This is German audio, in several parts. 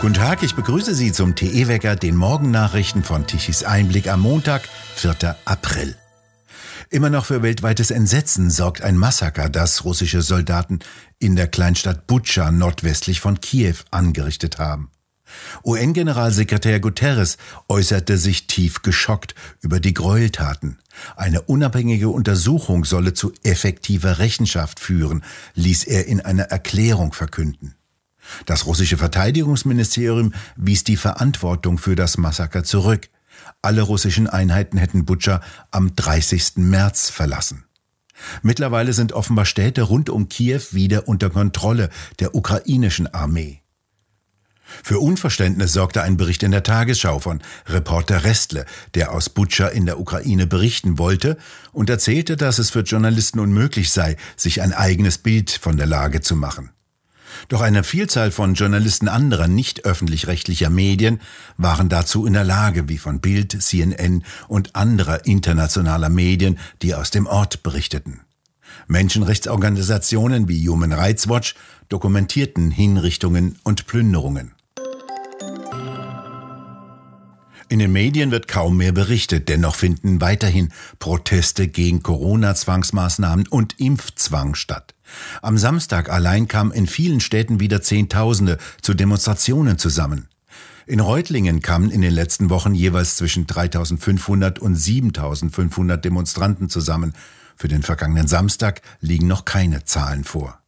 Guten Tag, ich begrüße Sie zum TE-Wecker, den Morgennachrichten von Tichys Einblick am Montag, 4. April. Immer noch für weltweites Entsetzen sorgt ein Massaker, das russische Soldaten in der Kleinstadt Butscha nordwestlich von Kiew angerichtet haben. UN-Generalsekretär Guterres äußerte sich tief geschockt über die Gräueltaten. Eine unabhängige Untersuchung solle zu effektiver Rechenschaft führen, ließ er in einer Erklärung verkünden. Das russische Verteidigungsministerium wies die Verantwortung für das Massaker zurück. Alle russischen Einheiten hätten Butscha am 30. März verlassen. Mittlerweile sind offenbar Städte rund um Kiew wieder unter Kontrolle der ukrainischen Armee. Für Unverständnis sorgte ein Bericht in der Tagesschau von Reporter Restle, der aus Butscha in der Ukraine berichten wollte und erzählte, dass es für Journalisten unmöglich sei, sich ein eigenes Bild von der Lage zu machen. Doch eine Vielzahl von Journalisten anderer nicht öffentlich-rechtlicher Medien waren dazu in der Lage, wie von Bild, CNN und anderer internationaler Medien, die aus dem Ort berichteten. Menschenrechtsorganisationen wie Human Rights Watch dokumentierten Hinrichtungen und Plünderungen. In den Medien wird kaum mehr berichtet, dennoch finden weiterhin Proteste gegen Corona-Zwangsmaßnahmen und Impfzwang statt. Am Samstag allein kamen in vielen Städten wieder Zehntausende zu Demonstrationen zusammen. In Reutlingen kamen in den letzten Wochen jeweils zwischen 3500 und 7500 Demonstranten zusammen. Für den vergangenen Samstag liegen noch keine Zahlen vor.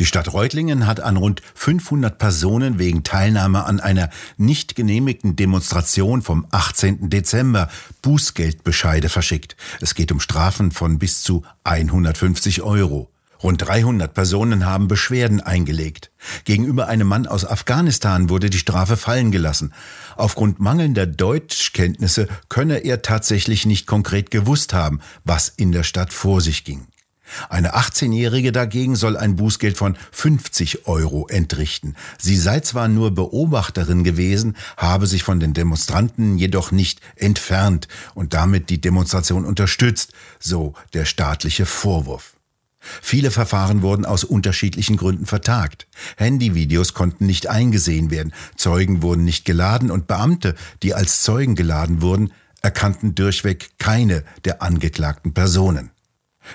Die Stadt Reutlingen hat an rund 500 Personen wegen Teilnahme an einer nicht genehmigten Demonstration vom 18. Dezember Bußgeldbescheide verschickt. Es geht um Strafen von bis zu 150 Euro. Rund 300 Personen haben Beschwerden eingelegt. Gegenüber einem Mann aus Afghanistan wurde die Strafe fallen gelassen. Aufgrund mangelnder Deutschkenntnisse könne er tatsächlich nicht konkret gewusst haben, was in der Stadt vor sich ging. Eine 18-Jährige dagegen soll ein Bußgeld von 50 Euro entrichten. Sie sei zwar nur Beobachterin gewesen, habe sich von den Demonstranten jedoch nicht entfernt und damit die Demonstration unterstützt, so der staatliche Vorwurf. Viele Verfahren wurden aus unterschiedlichen Gründen vertagt. Handyvideos konnten nicht eingesehen werden, Zeugen wurden nicht geladen und Beamte, die als Zeugen geladen wurden, erkannten durchweg keine der angeklagten Personen.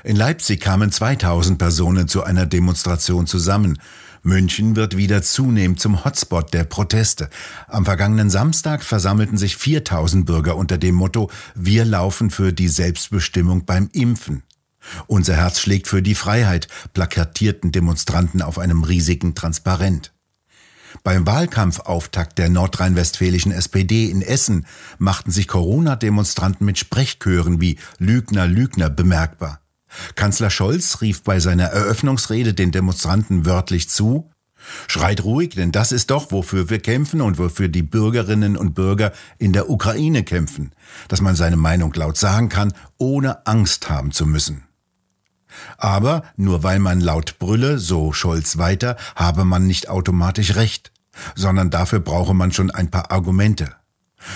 In Leipzig kamen 2000 Personen zu einer Demonstration zusammen. München wird wieder zunehmend zum Hotspot der Proteste. Am vergangenen Samstag versammelten sich 4000 Bürger unter dem Motto Wir laufen für die Selbstbestimmung beim Impfen. Unser Herz schlägt für die Freiheit, plakatierten Demonstranten auf einem riesigen Transparent. Beim Wahlkampfauftakt der nordrhein-westfälischen SPD in Essen machten sich Corona-Demonstranten mit Sprechchören wie Lügner, Lügner bemerkbar. Kanzler Scholz rief bei seiner Eröffnungsrede den Demonstranten wörtlich zu, Schreit ruhig, denn das ist doch, wofür wir kämpfen und wofür die Bürgerinnen und Bürger in der Ukraine kämpfen, dass man seine Meinung laut sagen kann, ohne Angst haben zu müssen. Aber nur weil man laut brülle, so Scholz weiter, habe man nicht automatisch recht, sondern dafür brauche man schon ein paar Argumente.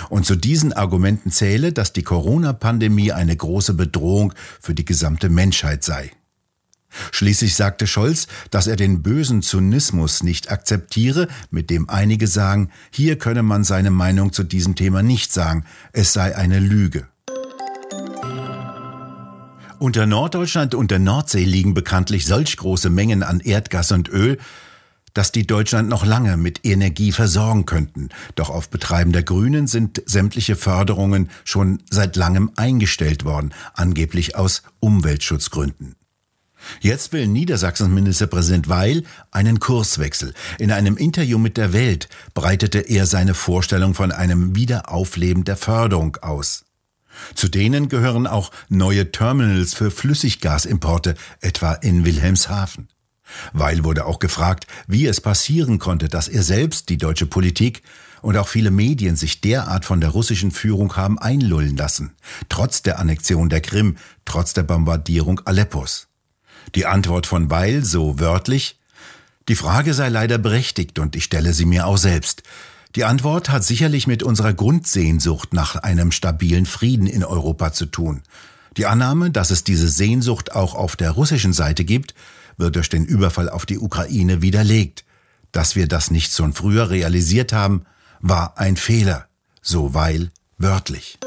Und zu diesen Argumenten zähle, dass die Corona-Pandemie eine große Bedrohung für die gesamte Menschheit sei. Schließlich sagte Scholz, dass er den bösen Zynismus nicht akzeptiere, mit dem einige sagen, hier könne man seine Meinung zu diesem Thema nicht sagen, es sei eine Lüge. Unter Norddeutschland und der Nordsee liegen bekanntlich solch große Mengen an Erdgas und Öl, dass die Deutschland noch lange mit Energie versorgen könnten. Doch auf Betreiben der Grünen sind sämtliche Förderungen schon seit langem eingestellt worden, angeblich aus Umweltschutzgründen. Jetzt will Niedersachsens Ministerpräsident Weil einen Kurswechsel. In einem Interview mit der Welt breitete er seine Vorstellung von einem Wiederaufleben der Förderung aus. Zu denen gehören auch neue Terminals für Flüssiggasimporte, etwa in Wilhelmshaven. Weil wurde auch gefragt, wie es passieren konnte, dass er selbst, die deutsche Politik und auch viele Medien sich derart von der russischen Führung haben einlullen lassen, trotz der Annexion der Krim, trotz der Bombardierung Aleppos. Die Antwort von Weil so wörtlich, die Frage sei leider berechtigt und ich stelle sie mir auch selbst. Die Antwort hat sicherlich mit unserer Grundsehnsucht nach einem stabilen Frieden in Europa zu tun. Die Annahme, dass es diese Sehnsucht auch auf der russischen Seite gibt, wird durch den Überfall auf die Ukraine widerlegt. Dass wir das nicht schon früher realisiert haben, war ein Fehler, so weil wörtlich.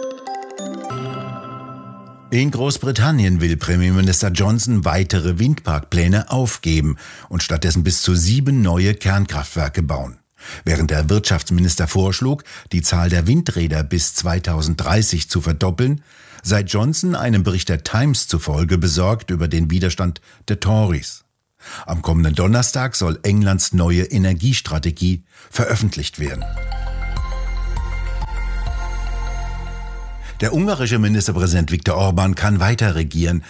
In Großbritannien will Premierminister Johnson weitere Windparkpläne aufgeben und stattdessen bis zu sieben neue Kernkraftwerke bauen. Während der Wirtschaftsminister vorschlug, die Zahl der Windräder bis 2030 zu verdoppeln, sei Johnson einem Bericht der Times zufolge besorgt über den Widerstand der Tories. Am kommenden Donnerstag soll Englands neue Energiestrategie veröffentlicht werden. Der ungarische Ministerpräsident Viktor Orban kann weiter regieren,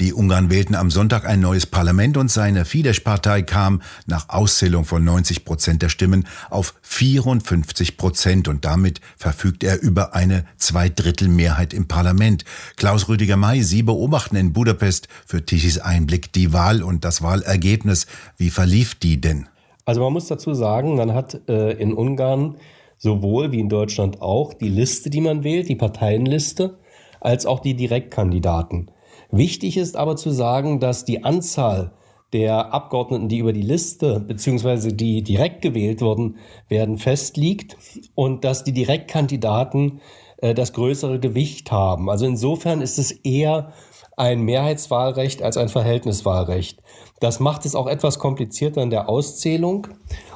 die Ungarn wählten am Sonntag ein neues Parlament und seine Fidesz-Partei kam nach Auszählung von 90 Prozent der Stimmen auf 54 Prozent und damit verfügt er über eine Zweidrittelmehrheit im Parlament. Klaus Rüdiger May, Sie beobachten in Budapest für Tichys Einblick die Wahl und das Wahlergebnis. Wie verlief die denn? Also man muss dazu sagen, man hat äh, in Ungarn sowohl wie in Deutschland auch die Liste, die man wählt, die Parteienliste, als auch die Direktkandidaten. Wichtig ist aber zu sagen, dass die Anzahl der Abgeordneten, die über die Liste beziehungsweise die direkt gewählt wurden, werden festliegt und dass die Direktkandidaten äh, das größere Gewicht haben. Also insofern ist es eher ein Mehrheitswahlrecht als ein Verhältniswahlrecht. Das macht es auch etwas komplizierter in der Auszählung.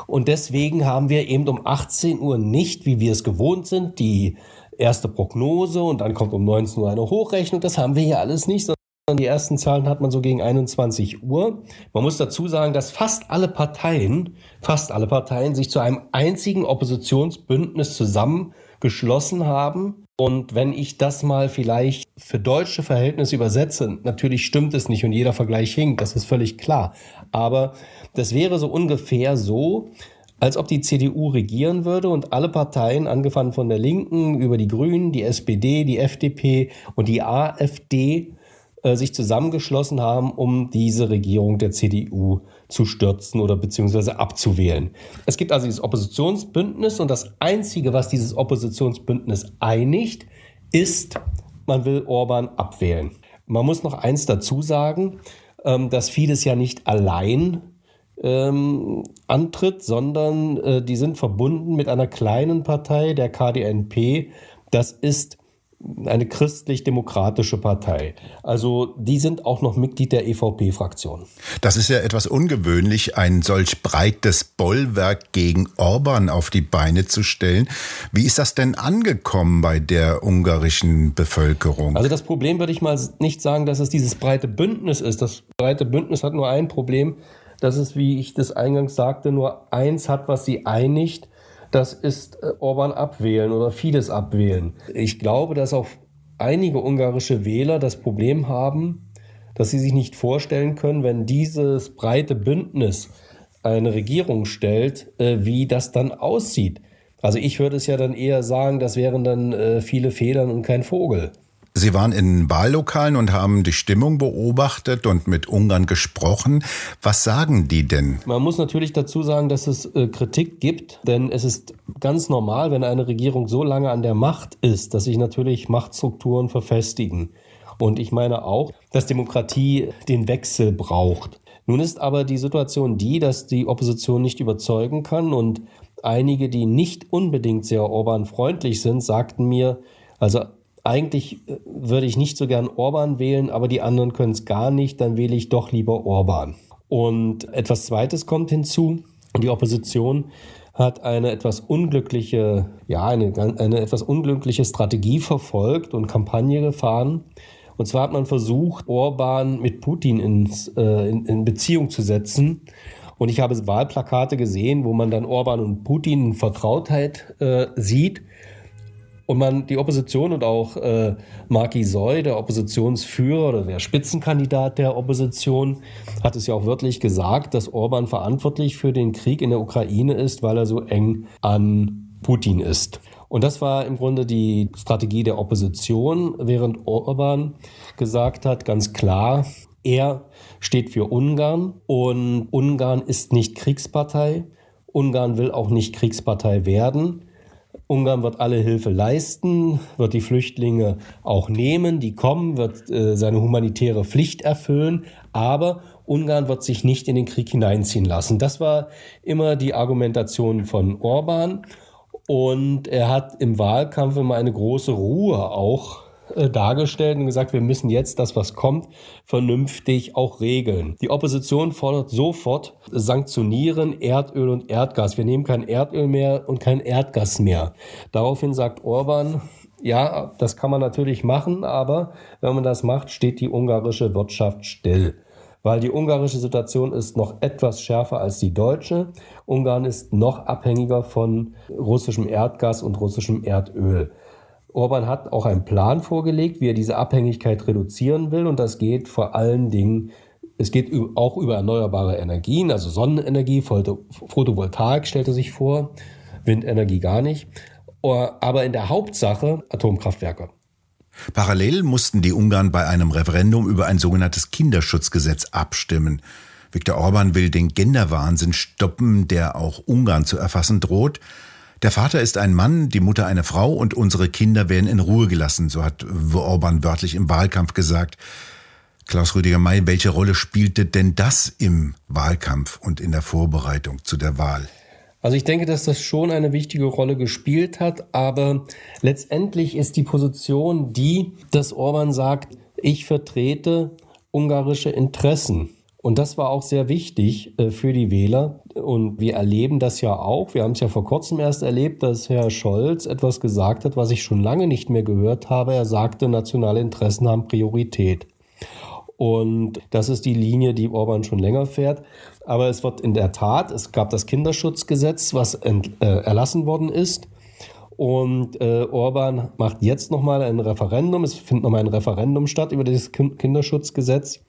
Und deswegen haben wir eben um 18 Uhr nicht, wie wir es gewohnt sind, die erste Prognose und dann kommt um 19 Uhr eine Hochrechnung. Das haben wir hier alles nicht, die ersten Zahlen hat man so gegen 21 Uhr. Man muss dazu sagen, dass fast alle Parteien, fast alle Parteien sich zu einem einzigen Oppositionsbündnis zusammengeschlossen haben. Und wenn ich das mal vielleicht für deutsche Verhältnisse übersetze, natürlich stimmt es nicht und jeder Vergleich hinkt, das ist völlig klar. Aber das wäre so ungefähr so, als ob die CDU regieren würde und alle Parteien, angefangen von der Linken über die Grünen, die SPD, die FDP und die AfD, äh, sich zusammengeschlossen haben, um diese Regierung der CDU zu stürzen oder beziehungsweise abzuwählen. Es gibt also dieses Oppositionsbündnis und das Einzige, was dieses Oppositionsbündnis einigt, ist, man will Orban abwählen. Man muss noch eins dazu sagen, ähm, dass Fidesz ja nicht allein ähm, antritt, sondern äh, die sind verbunden mit einer kleinen Partei, der KDNP. Das ist eine christlich-demokratische Partei. Also die sind auch noch Mitglied der EVP-Fraktion. Das ist ja etwas ungewöhnlich, ein solch breites Bollwerk gegen Orban auf die Beine zu stellen. Wie ist das denn angekommen bei der ungarischen Bevölkerung? Also das Problem würde ich mal nicht sagen, dass es dieses breite Bündnis ist. Das breite Bündnis hat nur ein Problem, dass es, wie ich das eingangs sagte, nur eins hat, was sie einigt das ist äh, Orban abwählen oder Fidesz abwählen. Ich glaube, dass auch einige ungarische Wähler das Problem haben, dass sie sich nicht vorstellen können, wenn dieses breite Bündnis eine Regierung stellt, äh, wie das dann aussieht. Also ich würde es ja dann eher sagen, das wären dann äh, viele Federn und kein Vogel. Sie waren in Wahllokalen und haben die Stimmung beobachtet und mit Ungarn gesprochen. Was sagen die denn? Man muss natürlich dazu sagen, dass es äh, Kritik gibt, denn es ist ganz normal, wenn eine Regierung so lange an der Macht ist, dass sich natürlich Machtstrukturen verfestigen. Und ich meine auch, dass Demokratie den Wechsel braucht. Nun ist aber die Situation die, dass die Opposition nicht überzeugen kann und einige, die nicht unbedingt sehr Orban freundlich sind, sagten mir, also eigentlich äh, würde ich nicht so gern Orban wählen, aber die anderen können es gar nicht, dann wähle ich doch lieber Orban. Und etwas Zweites kommt hinzu, die Opposition hat eine etwas unglückliche, ja, eine, eine etwas unglückliche Strategie verfolgt und Kampagne gefahren. Und zwar hat man versucht, Orban mit Putin ins, äh, in, in Beziehung zu setzen. Und ich habe Wahlplakate gesehen, wo man dann Orban und Putin in Vertrautheit äh, sieht. Und man, die Opposition und auch äh, Marki Soy, der Oppositionsführer oder der Spitzenkandidat der Opposition, hat es ja auch wörtlich gesagt, dass Orban verantwortlich für den Krieg in der Ukraine ist, weil er so eng an Putin ist. Und das war im Grunde die Strategie der Opposition, während Orban gesagt hat, ganz klar, er steht für Ungarn und Ungarn ist nicht Kriegspartei. Ungarn will auch nicht Kriegspartei werden. Ungarn wird alle Hilfe leisten, wird die Flüchtlinge auch nehmen, die kommen, wird äh, seine humanitäre Pflicht erfüllen. Aber Ungarn wird sich nicht in den Krieg hineinziehen lassen. Das war immer die Argumentation von Orban. Und er hat im Wahlkampf immer eine große Ruhe auch äh, dargestellt und gesagt, wir müssen jetzt das, was kommt, vernünftig auch regeln. Die Opposition fordert sofort sanktionieren Erdöl und Erdgas. Wir nehmen kein Erdöl mehr und kein Erdgas mehr. Daraufhin sagt Orban, ja, das kann man natürlich machen, aber wenn man das macht, steht die ungarische Wirtschaft still weil die ungarische Situation ist noch etwas schärfer als die deutsche. Ungarn ist noch abhängiger von russischem Erdgas und russischem Erdöl. Orban hat auch einen Plan vorgelegt, wie er diese Abhängigkeit reduzieren will. Und das geht vor allen Dingen, es geht auch über erneuerbare Energien, also Sonnenenergie, Photovoltaik stellt er sich vor, Windenergie gar nicht. Aber in der Hauptsache Atomkraftwerke. Parallel mussten die Ungarn bei einem Referendum über ein sogenanntes Kinderschutzgesetz abstimmen. Viktor Orban will den Genderwahnsinn stoppen, der auch Ungarn zu erfassen droht. Der Vater ist ein Mann, die Mutter eine Frau und unsere Kinder werden in Ruhe gelassen, so hat Orban wörtlich im Wahlkampf gesagt. Klaus Rüdiger May, welche Rolle spielte denn das im Wahlkampf und in der Vorbereitung zu der Wahl? Also ich denke, dass das schon eine wichtige Rolle gespielt hat, aber letztendlich ist die Position die, dass Orban sagt, ich vertrete ungarische Interessen. Und das war auch sehr wichtig äh, für die Wähler. Und wir erleben das ja auch. Wir haben es ja vor kurzem erst erlebt, dass Herr Scholz etwas gesagt hat, was ich schon lange nicht mehr gehört habe. Er sagte, nationale Interessen haben Priorität. Und das ist die Linie, die Orban schon länger fährt. Aber es wird in der Tat, es gab das Kinderschutzgesetz, was ent, äh, erlassen worden ist. Und äh, Orban macht jetzt nochmal ein Referendum. Es findet nochmal ein Referendum statt über dieses Kinderschutzgesetz.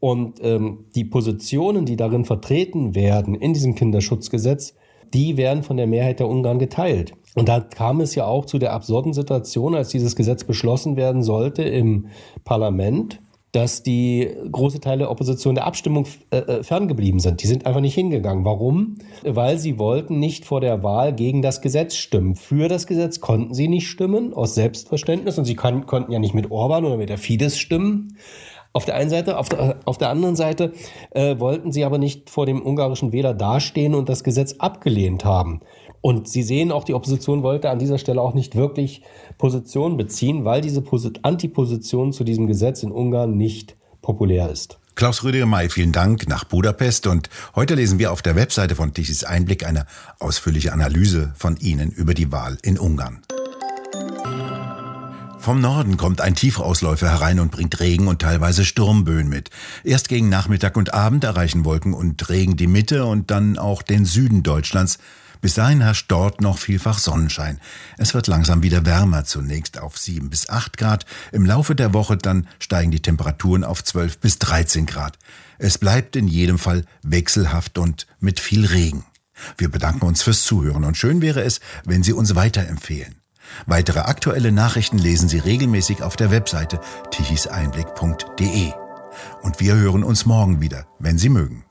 Und ähm, die Positionen, die darin vertreten werden in diesem Kinderschutzgesetz, die werden von der Mehrheit der Ungarn geteilt. Und da kam es ja auch zu der absurden Situation, als dieses Gesetz beschlossen werden sollte im Parlament, dass die große Teile der Opposition der Abstimmung äh, äh, ferngeblieben sind. Die sind einfach nicht hingegangen. Warum? Weil sie wollten nicht vor der Wahl gegen das Gesetz stimmen. Für das Gesetz konnten sie nicht stimmen, aus Selbstverständnis. Und sie kann, konnten ja nicht mit Orban oder mit der Fidesz stimmen. Auf der einen Seite, auf der, auf der anderen Seite äh, wollten sie aber nicht vor dem ungarischen Wähler dastehen und das Gesetz abgelehnt haben. Und Sie sehen auch, die Opposition wollte an dieser Stelle auch nicht wirklich Position beziehen, weil diese Antiposition zu diesem Gesetz in Ungarn nicht populär ist. Klaus Rüdiger May, vielen Dank nach Budapest. Und heute lesen wir auf der Webseite von Tichys Einblick eine ausführliche Analyse von Ihnen über die Wahl in Ungarn. Vom Norden kommt ein Tiefausläufer herein und bringt Regen und teilweise Sturmböen mit. Erst gegen Nachmittag und Abend erreichen Wolken und Regen die Mitte und dann auch den Süden Deutschlands. Bis dahin herrscht dort noch vielfach Sonnenschein. Es wird langsam wieder wärmer, zunächst auf 7 bis 8 Grad. Im Laufe der Woche dann steigen die Temperaturen auf 12 bis 13 Grad. Es bleibt in jedem Fall wechselhaft und mit viel Regen. Wir bedanken uns fürs Zuhören und schön wäre es, wenn Sie uns weiterempfehlen. Weitere aktuelle Nachrichten lesen Sie regelmäßig auf der Webseite tichiseinblick.de. Und wir hören uns morgen wieder, wenn Sie mögen.